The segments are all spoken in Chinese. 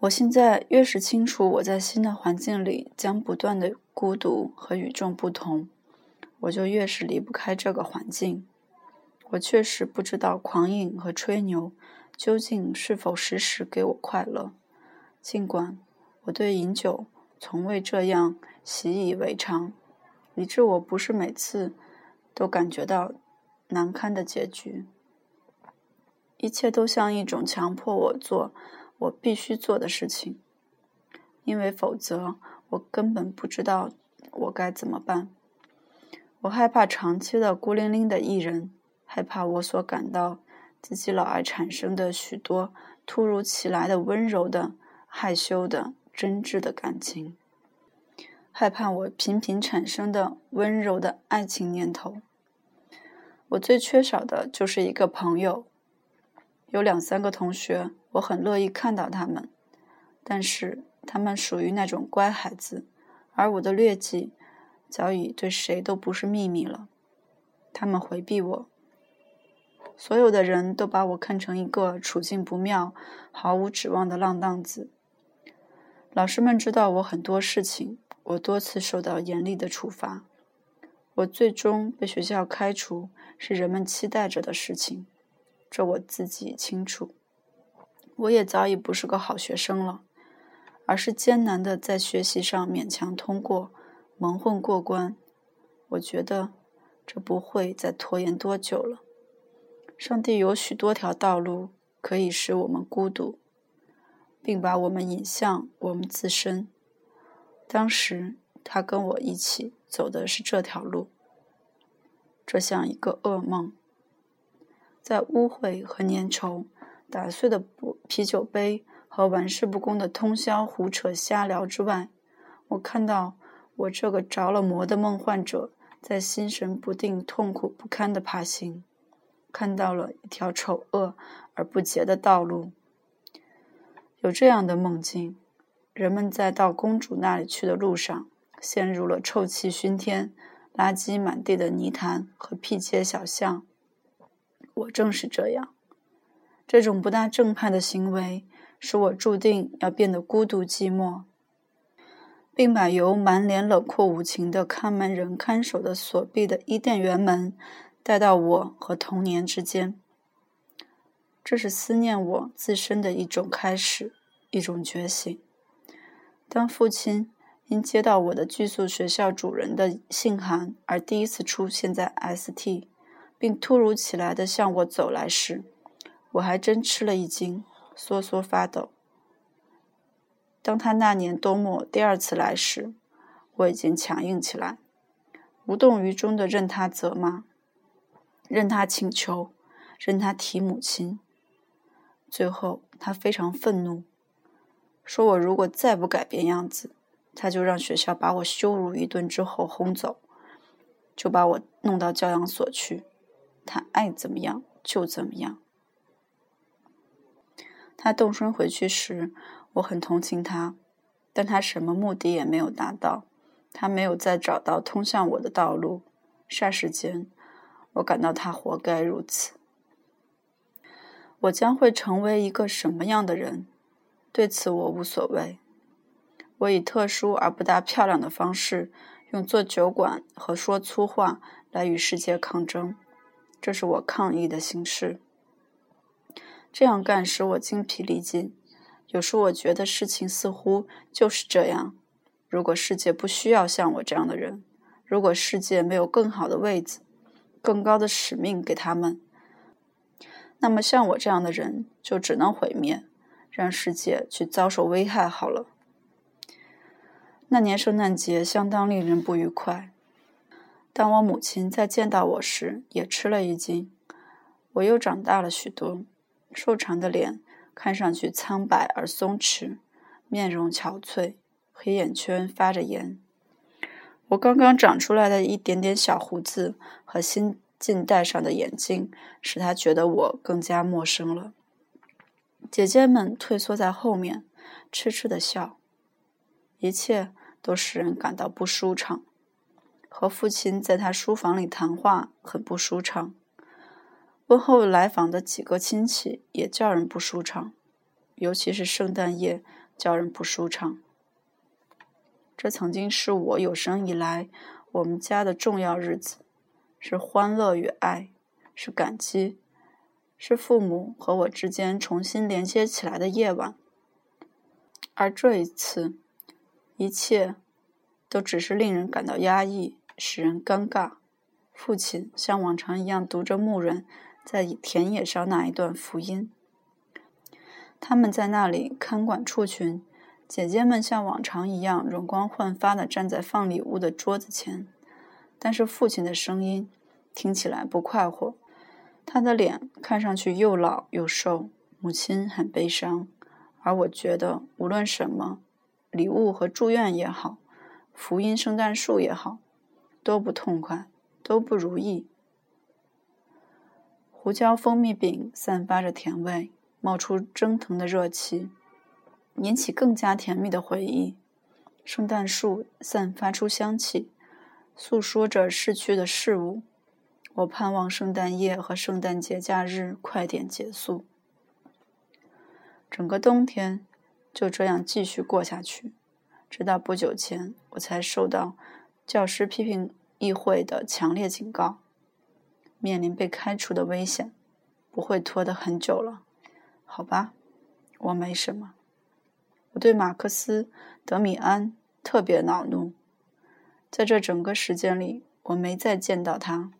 我现在越是清楚我在新的环境里将不断的孤独和与众不同，我就越是离不开这个环境。我确实不知道狂饮和吹牛究竟是否时时给我快乐，尽管我对饮酒从未这样习以为常，以致我不是每次都感觉到难堪的结局。一切都像一种强迫我做我必须做的事情，因为否则我根本不知道我该怎么办。我害怕长期的孤零零的一人。害怕我所感到自己老爱产生的许多突如其来的温柔的、害羞的、真挚的感情，害怕我频频产生的温柔的爱情念头。我最缺少的就是一个朋友。有两三个同学，我很乐意看到他们，但是他们属于那种乖孩子，而我的劣迹早已对谁都不是秘密了。他们回避我。所有的人都把我看成一个处境不妙、毫无指望的浪荡子。老师们知道我很多事情，我多次受到严厉的处罚。我最终被学校开除，是人们期待着的事情，这我自己清楚。我也早已不是个好学生了，而是艰难的在学习上勉强通过、蒙混过关。我觉得这不会再拖延多久了。上帝有许多条道路可以使我们孤独，并把我们引向我们自身。当时他跟我一起走的是这条路，这像一个噩梦。在污秽和粘稠、打碎的啤酒杯和玩世不恭的通宵胡扯瞎聊之外，我看到我这个着了魔的梦幻者在心神不定、痛苦不堪的爬行。看到了一条丑恶而不洁的道路。有这样的梦境：人们在到公主那里去的路上，陷入了臭气熏天、垃圾满地的泥潭和僻街小巷。我正是这样。这种不大正派的行为，使我注定要变得孤独寂寞，并把由满脸冷酷无情的看门人看守的锁闭的伊甸园门。带到我和童年之间，这是思念我自身的一种开始，一种觉醒。当父亲因接到我的寄宿学校主人的信函而第一次出现在 ST，并突如其来的向我走来时，我还真吃了一惊，瑟瑟发抖。当他那年冬末第二次来时，我已经强硬起来，无动于衷的任他责骂。任他请求，任他提母亲。最后，他非常愤怒，说我如果再不改变样子，他就让学校把我羞辱一顿，之后轰走，就把我弄到教养所去。他爱怎么样就怎么样。他动身回去时，我很同情他，但他什么目的也没有达到。他没有再找到通向我的道路。霎时间。我感到他活该如此。我将会成为一个什么样的人？对此我无所谓。我以特殊而不大漂亮的方式，用做酒馆和说粗话来与世界抗争。这是我抗议的形式。这样干使我精疲力尽。有时我觉得事情似乎就是这样。如果世界不需要像我这样的人，如果世界没有更好的位子，更高的使命给他们，那么像我这样的人就只能毁灭，让世界去遭受危害好了。那年圣诞节相当令人不愉快。当我母亲再见到我时，也吃了一惊。我又长大了许多，瘦长的脸看上去苍白而松弛，面容憔悴，黑眼圈发着炎。我刚刚长出来的一点点小胡子和新近戴上的眼镜，使他觉得我更加陌生了。姐姐们退缩在后面，痴痴的笑，一切都使人感到不舒畅。和父亲在他书房里谈话很不舒畅，问候来访的几个亲戚也叫人不舒畅，尤其是圣诞夜叫人不舒畅。这曾经是我有生以来我们家的重要日子，是欢乐与爱，是感激，是父母和我之间重新连接起来的夜晚。而这一次，一切都只是令人感到压抑，使人尴尬。父亲像往常一样读着牧人在田野上那一段福音。他们在那里看管畜群，姐姐们像往常一样容光焕发地站在放礼物的桌子前。但是父亲的声音听起来不快活，他的脸看上去又老又瘦。母亲很悲伤，而我觉得无论什么，礼物和祝愿也好，福音圣诞树也好，都不痛快，都不如意。胡椒蜂蜜饼散发着甜味。冒出蒸腾的热气，引起更加甜蜜的回忆。圣诞树散发出香气，诉说着逝去的事物。我盼望圣诞夜和圣诞节假日快点结束。整个冬天就这样继续过下去，直到不久前我才受到教师批评议会的强烈警告，面临被开除的危险，不会拖得很久了。好吧，我没什么。我对马克思·德米安特别恼怒，在这整个时间里，我没再见到他。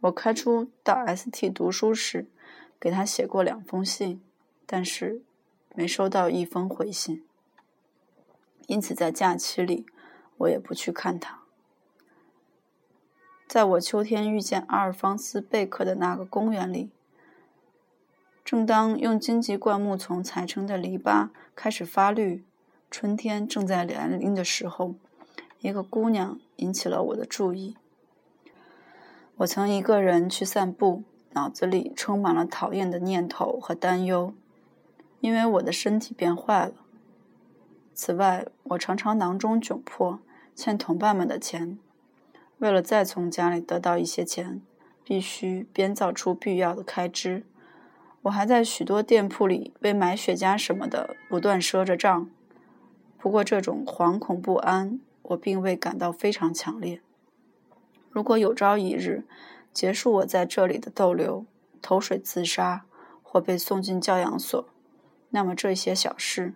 我开出到 ST 读书时，给他写过两封信，但是没收到一封回信。因此，在假期里，我也不去看他。在我秋天遇见阿尔方斯·贝克的那个公园里。正当用荆棘灌木丛踩成的篱笆开始发绿，春天正在来临的时候，一个姑娘引起了我的注意。我曾一个人去散步，脑子里充满了讨厌的念头和担忧，因为我的身体变坏了。此外，我常常囊中窘迫，欠同伴们的钱。为了再从家里得到一些钱，必须编造出必要的开支。我还在许多店铺里为买雪茄什么的不断赊着账，不过这种惶恐不安我并未感到非常强烈。如果有朝一日结束我在这里的逗留，投水自杀或被送进教养所，那么这些小事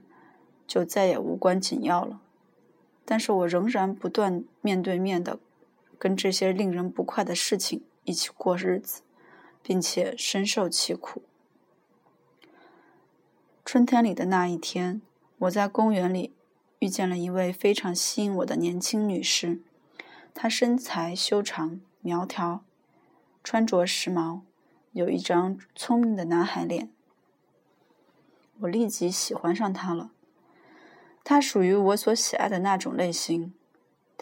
就再也无关紧要了。但是我仍然不断面对面的跟这些令人不快的事情一起过日子，并且深受其苦。春天里的那一天，我在公园里遇见了一位非常吸引我的年轻女士。她身材修长、苗条，穿着时髦，有一张聪明的男孩脸。我立即喜欢上她了。她属于我所喜爱的那种类型。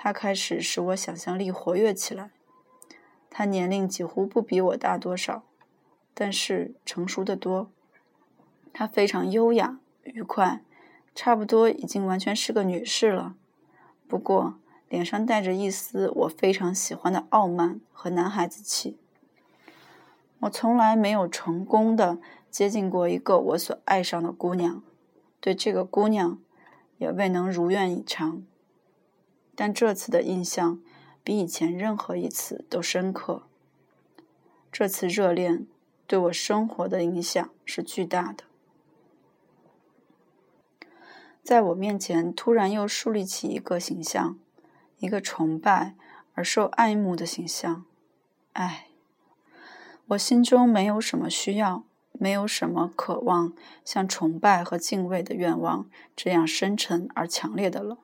她开始使我想象力活跃起来。她年龄几乎不比我大多少，但是成熟的多。她非常优雅、愉快，差不多已经完全是个女士了。不过，脸上带着一丝我非常喜欢的傲慢和男孩子气。我从来没有成功的接近过一个我所爱上的姑娘，对这个姑娘也未能如愿以偿。但这次的印象比以前任何一次都深刻。这次热恋对我生活的影响是巨大的。在我面前，突然又树立起一个形象，一个崇拜而受爱慕的形象。唉，我心中没有什么需要，没有什么渴望像崇拜和敬畏的愿望这样深沉而强烈的了。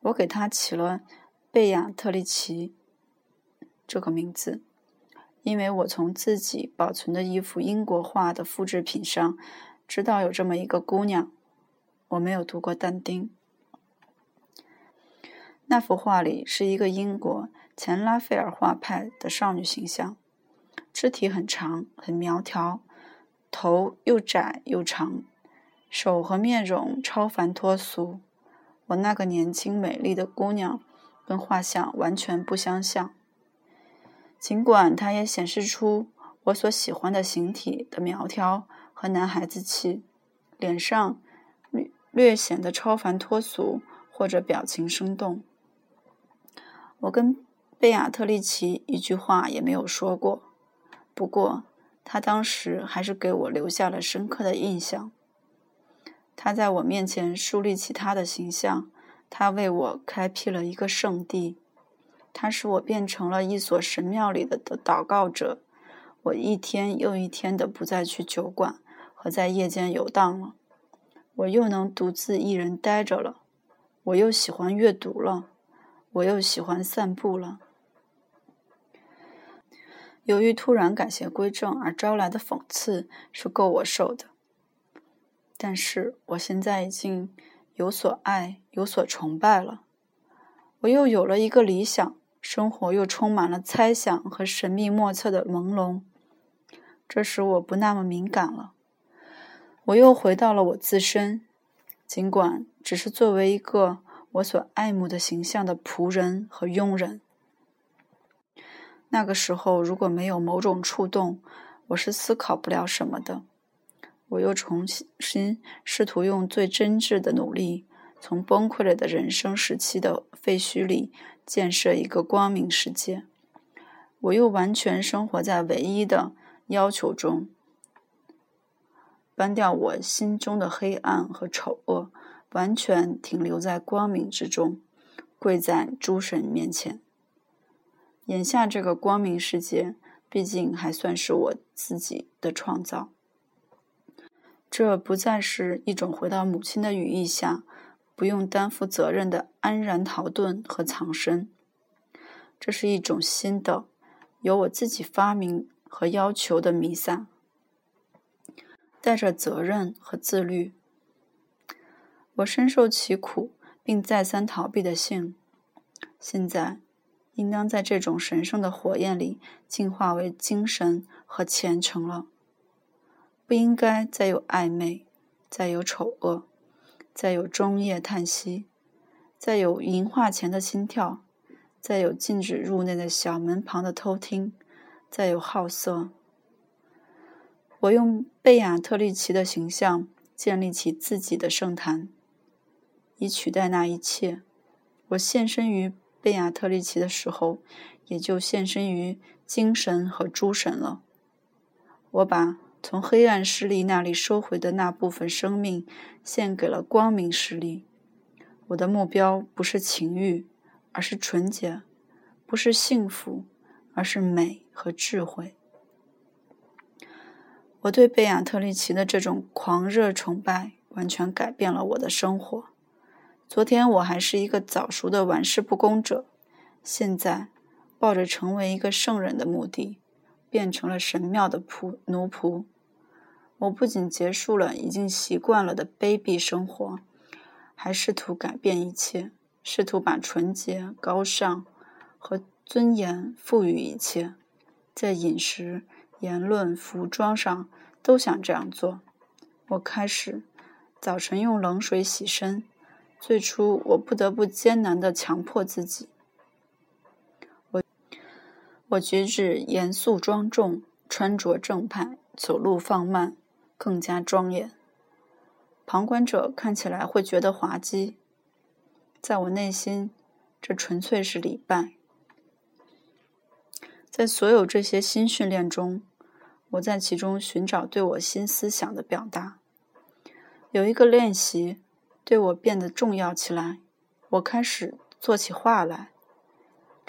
我给他起了贝亚特丽奇这个名字，因为我从自己保存的一幅英国画的复制品上知道有这么一个姑娘。我没有读过但丁。那幅画里是一个英国前拉斐尔画派的少女形象，肢体很长很苗条，头又窄又长，手和面容超凡脱俗。我那个年轻美丽的姑娘跟画像完全不相像，尽管她也显示出我所喜欢的形体的苗条和男孩子气，脸上。略略显得超凡脱俗，或者表情生动。我跟贝亚特丽奇一句话也没有说过，不过他当时还是给我留下了深刻的印象。他在我面前树立起他的形象，他为我开辟了一个圣地，他使我变成了一所神庙里的的祷告者。我一天又一天的不再去酒馆和在夜间游荡了，我又能独自一人呆着了，我又喜欢阅读了，我又喜欢散步了。由于突然改邪归正而招来的讽刺是够我受的，但是我现在已经有所爱，有所崇拜了，我又有了一个理想，生活又充满了猜想和神秘莫测的朦胧。这使我不那么敏感了。我又回到了我自身，尽管只是作为一个我所爱慕的形象的仆人和佣人。那个时候，如果没有某种触动，我是思考不了什么的。我又重新试图用最真挚的努力，从崩溃了的人生时期的废墟里建设一个光明世界。我又完全生活在唯一的。要求中，搬掉我心中的黑暗和丑恶，完全停留在光明之中，跪在诸神面前。眼下这个光明世界，毕竟还算是我自己的创造。这不再是一种回到母亲的羽翼下，不用担负责任的安然逃遁和藏身。这是一种新的，由我自己发明。和要求的弥撒，带着责任和自律。我深受其苦，并再三逃避的性，现在应当在这种神圣的火焰里进化为精神和虔诚了。不应该再有暧昧，再有丑恶，再有中夜叹息，再有银化前的心跳，再有禁止入内的小门旁的偷听。再有好色，我用贝亚特丽奇的形象建立起自己的圣坛，以取代那一切。我献身于贝亚特丽奇的时候，也就献身于精神和诸神了。我把从黑暗势力那里收回的那部分生命献给了光明势力。我的目标不是情欲，而是纯洁；不是幸福，而是美。和智慧，我对贝亚特丽奇的这种狂热崇拜完全改变了我的生活。昨天我还是一个早熟的玩世不恭者，现在抱着成为一个圣人的目的，变成了神庙的仆奴仆。我不仅结束了已经习惯了的卑鄙生活，还试图改变一切，试图把纯洁、高尚和尊严赋予一切。在饮食、言论、服装上都想这样做。我开始早晨用冷水洗身。最初，我不得不艰难地强迫自己。我举止严肃庄重，穿着正派，走路放慢，更加庄严。旁观者看起来会觉得滑稽，在我内心，这纯粹是礼拜。在所有这些新训练中，我在其中寻找对我新思想的表达。有一个练习对我变得重要起来，我开始做起画来。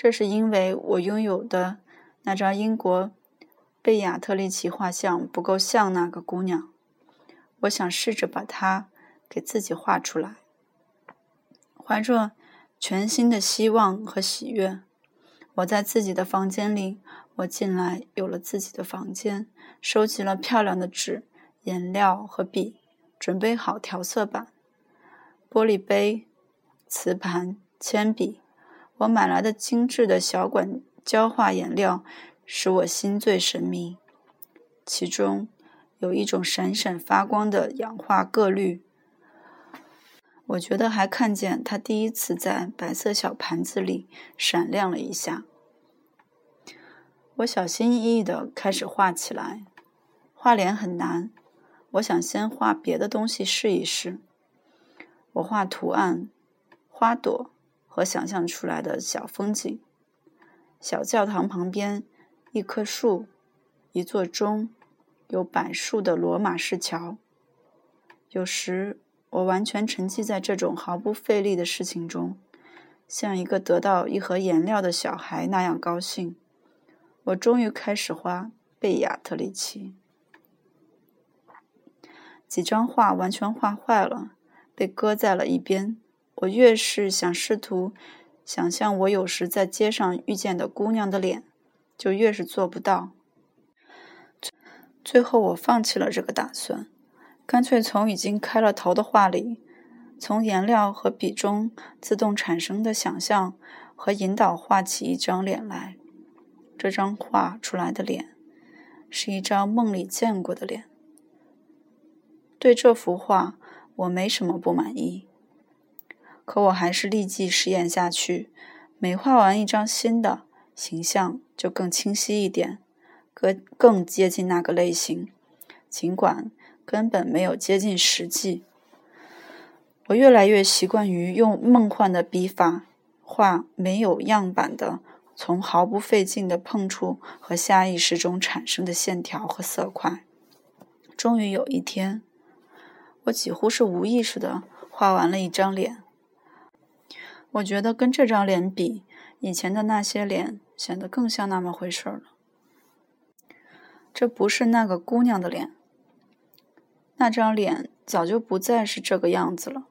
这是因为我拥有的那张英国贝亚特丽奇画像不够像那个姑娘。我想试着把她给自己画出来，怀着全新的希望和喜悦。我在自己的房间里，我进来有了自己的房间，收集了漂亮的纸、颜料和笔，准备好调色板、玻璃杯、瓷盘、铅笔。我买来的精致的小管胶画颜料使我心醉神迷，其中有一种闪闪发光的氧化铬绿。我觉得还看见它第一次在白色小盘子里闪亮了一下。我小心翼翼地开始画起来。画脸很难，我想先画别的东西试一试。我画图案、花朵和想象出来的小风景。小教堂旁边，一棵树，一座钟，有柏树的罗马式桥。有时，我完全沉浸在这种毫不费力的事情中，像一个得到一盒颜料的小孩那样高兴。我终于开始画贝亚特里奇。几张画完全画坏了，被搁在了一边。我越是想试图。想象我有时在街上遇见的姑娘的脸，就越是做不到。最后，我放弃了这个打算，干脆从已经开了头的画里，从颜料和笔中自动产生的想象和引导画起一张脸来。这张画出来的脸，是一张梦里见过的脸。对这幅画，我没什么不满意。可我还是立即实验下去，每画完一张新的形象，就更清晰一点，更更接近那个类型，尽管根本没有接近实际。我越来越习惯于用梦幻的笔法画没有样板的，从毫不费劲的碰触和下意识中产生的线条和色块。终于有一天，我几乎是无意识的画完了一张脸。我觉得跟这张脸比，以前的那些脸显得更像那么回事了。这不是那个姑娘的脸，那张脸早就不再是这个样子了。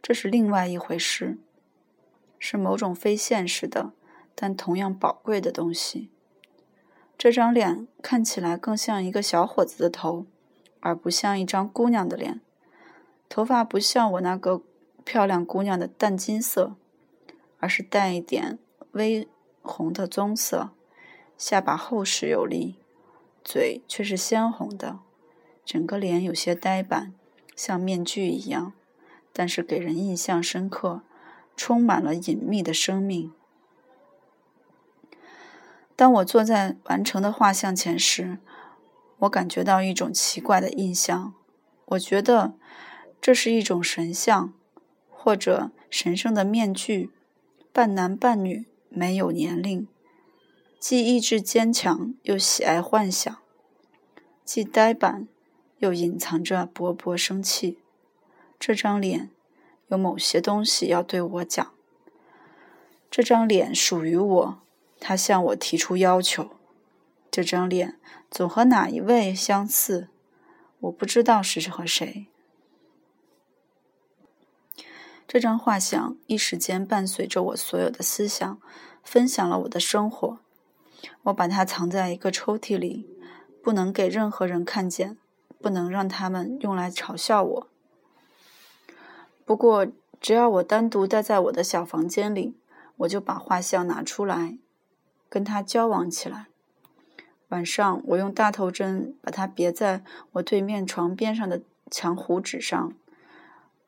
这是另外一回事，是某种非现实的，但同样宝贵的东西。这张脸看起来更像一个小伙子的头，而不像一张姑娘的脸。头发不像我那个。漂亮姑娘的淡金色，而是带一点微红的棕色，下巴厚实有力，嘴却是鲜红的，整个脸有些呆板，像面具一样，但是给人印象深刻，充满了隐秘的生命。当我坐在完成的画像前时，我感觉到一种奇怪的印象，我觉得这是一种神像。或者神圣的面具，半男半女，没有年龄，既意志坚强又喜爱幻想，既呆板又隐藏着勃勃生气。这张脸有某些东西要对我讲。这张脸属于我，他向我提出要求。这张脸总和哪一位相似？我不知道是和谁。这张画像一时间伴随着我所有的思想，分享了我的生活。我把它藏在一个抽屉里，不能给任何人看见，不能让他们用来嘲笑我。不过，只要我单独待在我的小房间里，我就把画像拿出来，跟他交往起来。晚上，我用大头针把它别在我对面床边上的墙糊纸上。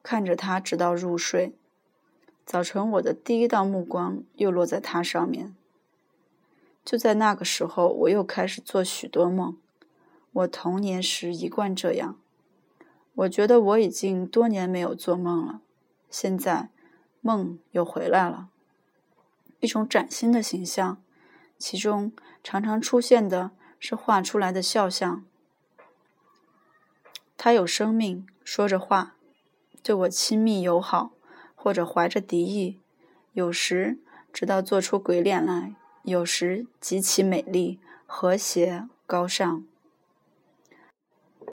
看着他直到入睡。早晨，我的第一道目光又落在他上面。就在那个时候，我又开始做许多梦。我童年时一贯这样。我觉得我已经多年没有做梦了。现在，梦又回来了。一种崭新的形象，其中常常出现的是画出来的肖像。他有生命，说着话。对我亲密友好，或者怀着敌意，有时直到做出鬼脸来，有时极其美丽、和谐、高尚。